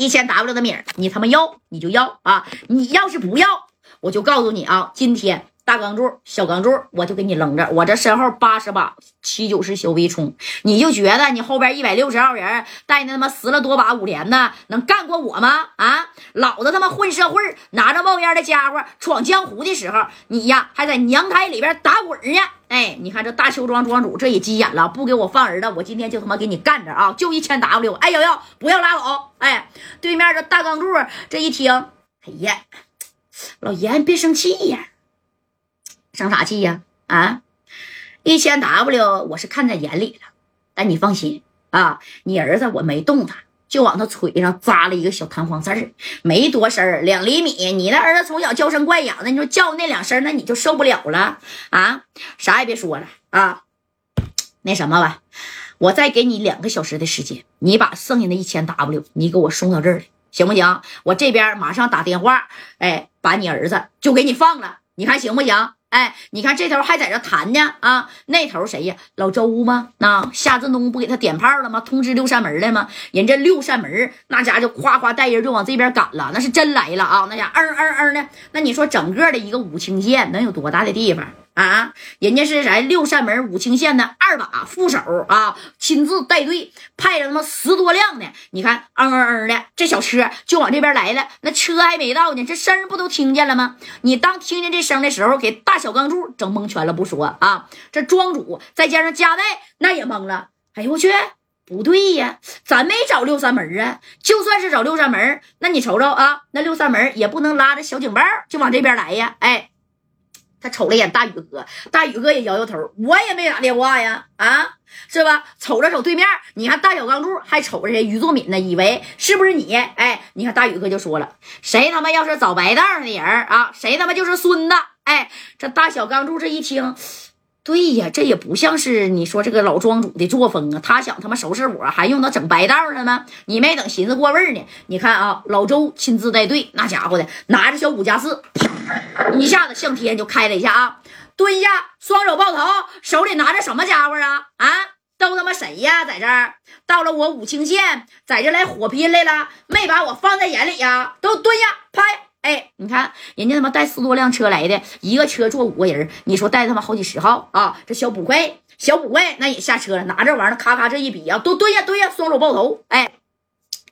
一千 W 的米儿，你他妈要你就要啊！你要是不要，我就告诉你啊，今天。大钢柱、小钢柱，我就给你扔着。我这身后八十把七九式小微冲，你就觉得你后边一百六十号人带那他妈十了多把五连的，能干过我吗？啊，老子他妈混社会，拿着冒烟的家伙闯江湖的时候，你呀还在娘胎里边打滚呢。哎，你看这大邱庄庄主这也急眼了，不给我放人了，我今天就他妈给你干着啊！就一千 W，哎呦呦，不要拉倒！哎，对面这大钢柱这一听，哎呀，老爷你别生气呀。生啥气呀？啊，一千 W 我是看在眼里了，但你放心啊，你儿子我没动他，就往他腿上扎了一个小弹簧刺儿，没多深两厘米。你那儿子从小娇生惯养的，你说叫那两声，那你就受不了了啊？啥也别说了啊，那什么吧，我再给你两个小时的时间，你把剩下的一千 W 你给我送到这儿来，行不行？我这边马上打电话，哎，把你儿子就给你放了，你看行不行？哎，你看这头还在这谈呢啊，那头谁呀？老周吗？那夏振东不给他点炮了吗？通知六扇门了吗？人这六扇门那家就夸夸带人就往这边赶了，那是真来了啊！那家嗯嗯嗯的，那你说整个的一个武清县能有多大的地方？啊，人家是咱六扇门武清县的二把副手啊，亲自带队派了他妈十多辆的，你看，嗯嗯嗯的，这小车就往这边来了。那车还没到呢，这声不都听见了吗？你当听见这声的时候，给大小钢柱整蒙圈了不说啊，这庄主再加上加代那也懵了。哎呦我去，不对呀，咱没找六扇门啊。就算是找六扇门，那你瞅瞅啊，那六扇门也不能拉着小警报就往这边来呀，哎。他瞅了一眼大宇哥，大宇哥也摇摇头，我也没打电话呀，啊，是吧？瞅了瞅对面，你看大小钢柱还瞅着谁？于作敏呢？以为是不是你？哎，你看大宇哥就说了，谁他妈要是找白道上的人啊，谁他妈就是孙子。哎，这大小钢柱这一听。对呀，这也不像是你说这个老庄主的作风啊！他想他妈收拾我，还用他整白道上吗？你没等寻思过味儿呢。你看啊，老周亲自带队，那家伙的拿着小五加四，一下子向天就开了一下啊，蹲下，双手抱头，手里拿着什么家伙啊？啊，都他妈谁呀？在这儿到了我武清县，在这来火拼来了，没把我放在眼里呀？都蹲下，拍。哎，你看人家他妈带十多辆车来的，一个车坐五个人，你说带他妈好几十号啊？这小捕快，小捕快那也下车了，拿这玩意儿咔咔这一比啊，都蹲下蹲下，双手抱头。哎，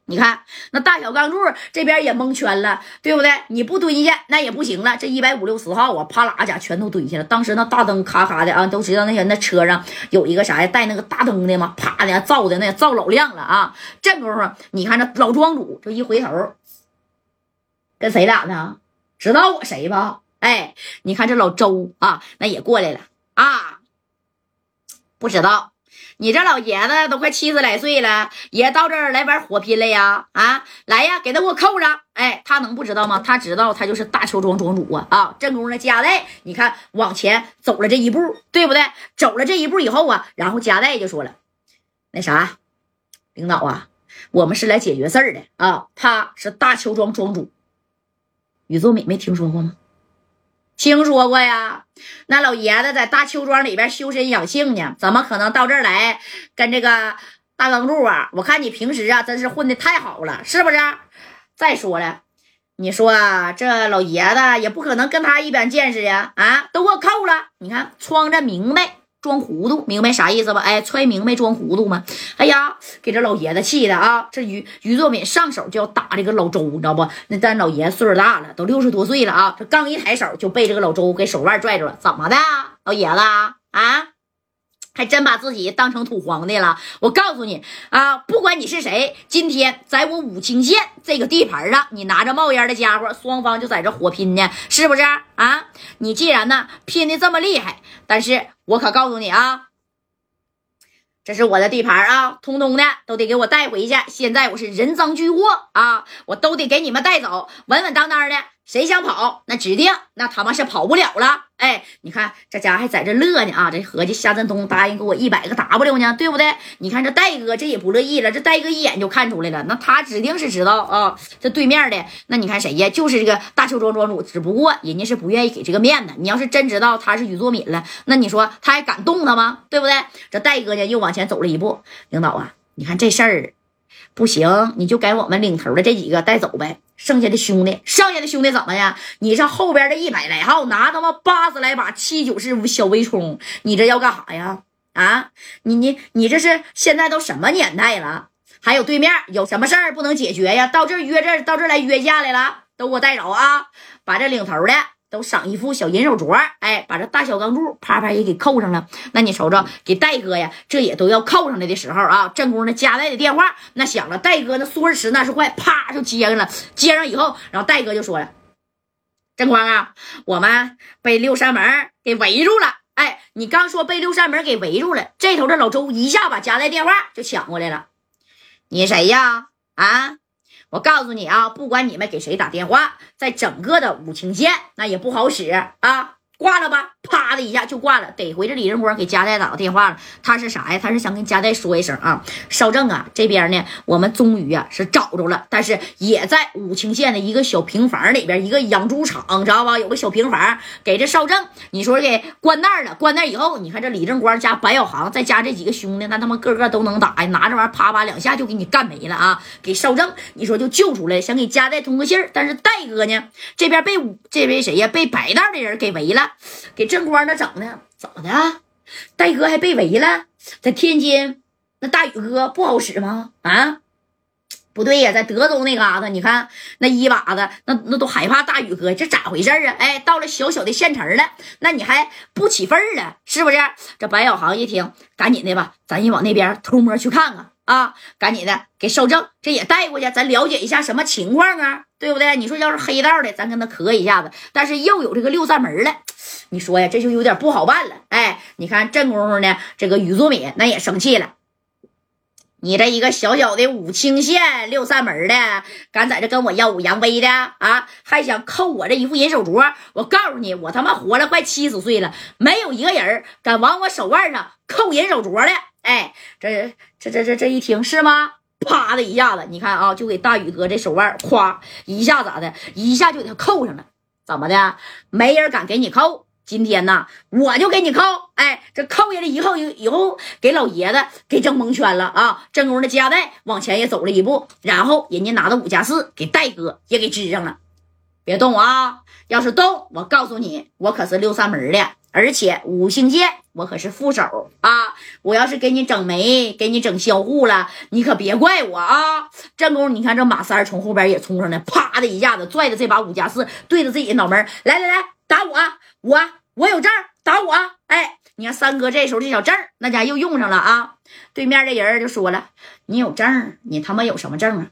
你看那大小钢柱这边也蒙圈了，对不对？你不蹲下那也不行了。这一百五六十号啊，啪啦家全都蹲下了。当时那大灯咔咔的啊，都知道那些那车上有一个啥呀，带那个大灯的嘛，啪的照的那照老亮了啊。这功夫你看这老庄主这一回头。跟谁俩呢？知道我谁吧？哎，你看这老周啊，那也过来了啊。不知道，你这老爷子都快七十来岁了，也到这儿来玩火拼了呀？啊，来呀，给他给我扣上！哎，他能不知道吗？他知道，他就是大邱庄庄主啊！啊，正宫的加代，你看往前走了这一步，对不对？走了这一步以后啊，然后加代就说了：“那啥，领导啊，我们是来解决事儿的啊。他是大邱庄庄主。”宇作美没听说过吗？听说过呀，那老爷子在大邱庄里边修身养性呢，怎么可能到这儿来跟这个大钢柱啊？我看你平时啊，真是混的太好了，是不是？再说了，你说这老爷子也不可能跟他一般见识呀！啊，都给我扣了！你看，装着明白。装糊涂，明白啥意思吧？哎，揣明白装糊涂吗？哎呀，给这老爷子气的啊！这于于作敏上手就要打这个老周，你知道不？那咱老爷子岁数大了，都六十多岁了啊！这刚一抬手就被这个老周给手腕拽住了，怎么的，老爷子啊？还真把自己当成土皇帝了！我告诉你啊，不管你是谁，今天在我武清县这个地盘上，你拿着冒烟的家伙，双方就在这火拼呢，是不是啊？你既然呢拼的这么厉害，但是我可告诉你啊，这是我的地盘啊，通通的都得给我带回去。现在我是人赃俱获啊，我都得给你们带走，稳稳当当的。谁想跑，那指定那他妈是跑不了了。哎，你看这家还在这乐呢啊！这合计夏振东答应给我一百个 W 呢，对不对？你看这戴哥这也不乐意了，这戴哥一眼就看出来了，那他指定是知道啊。这对面的那你看谁呀？就是这个大邱庄庄主，只不过人家是不愿意给这个面子。你要是真知道他是于作敏了，那你说他还敢动他吗？对不对？这戴哥呢又往前走了一步，领导啊，你看这事儿。不行，你就给我们领头的这几个带走呗。剩下的兄弟，剩下的兄弟怎么呀？你上后边的一百来号拿他妈八十来把七九式小微冲，你这要干啥呀？啊，你你你这是现在都什么年代了？还有对面有什么事儿不能解决呀？到这约这到这来约架来了，都给我带走啊！把这领头的。都赏一副小银手镯，哎，把这大小钢柱啪啪也给扣上了。那你瞅瞅，给戴哥呀，这也都要扣上来的时候啊。正宫那加代的电话那响了，戴哥那说时那是快，啪就接上了。接上以后，然后戴哥就说了：“正光啊，我们被六扇门给围住了。哎，你刚说被六扇门给围住了，这头的老周一下把加代电话就抢过来了。你谁呀？啊？”我告诉你啊，不管你们给谁打电话，在整个的武清县那也不好使啊。挂了吧，啪的一下就挂了。得回这李仁光给加代打个电话了。他是啥呀？他是想跟加代说一声啊，少正啊，这边呢，我们终于啊是找着了，但是也在武清县的一个小平房里边，一个养猪场，知道吧？有个小平房，给这少正，你说给关那儿了。关那以后，你看这李正光加白小航再加这几个兄弟，那他妈个个都能打呀，拿这玩意儿啪啪两下就给你干没了啊！给少正，你说就救出来，想给加代通个信儿，但是戴哥呢，这边被这位谁呀？被白道的人给围了。给正光那整的怎么的？戴哥还被围了，在天津那大宇哥不好使吗？啊，不对呀，在德州那嘎达，你看那一把子，那那都害怕大宇哥，这咋回事啊？哎，到了小小的县城了，那你还不起份儿了，是不是？这白小航一听，赶紧的吧，咱也往那边偷摸去看看。啊，赶紧的给少正这也带过去，咱了解一下什么情况啊，对不对？你说要是黑道的，咱跟他磕一下子，但是又有这个六扇门了，你说呀，这就有点不好办了。哎，你看正功夫呢，这个于作敏那也生气了，你这一个小小的武清县六扇门的，敢在这跟我耀武扬威的啊？还想扣我这一副银手镯？我告诉你，我他妈活了快七十岁了，没有一个人敢往我手腕上扣银手镯的。哎，这这这这这一听是吗？啪的一下子，你看啊，就给大宇哥这手腕，咵一下咋的？一下就给他扣上了。怎么的？没人敢给你扣。今天呢，我就给你扣。哎，这扣下来以后，以后给老爷子给整蒙圈了啊！正宫的家带往前也走了一步，然后人家拿到五加四，给戴哥也给支上了。别动啊！要是动，我告诉你，我可是六扇门的。而且五星剑，我可是副手啊！我要是给你整没，给你整销户了，你可别怪我啊！正宫，你看这马三从后边也冲上来，啪的一下子拽着这把五加四，对着自己脑门来来来，打我！我我有证，打我！哎，你看三哥这时候这小证那家又用上了啊！对面这人就说了：“你有证，你他妈有什么证啊？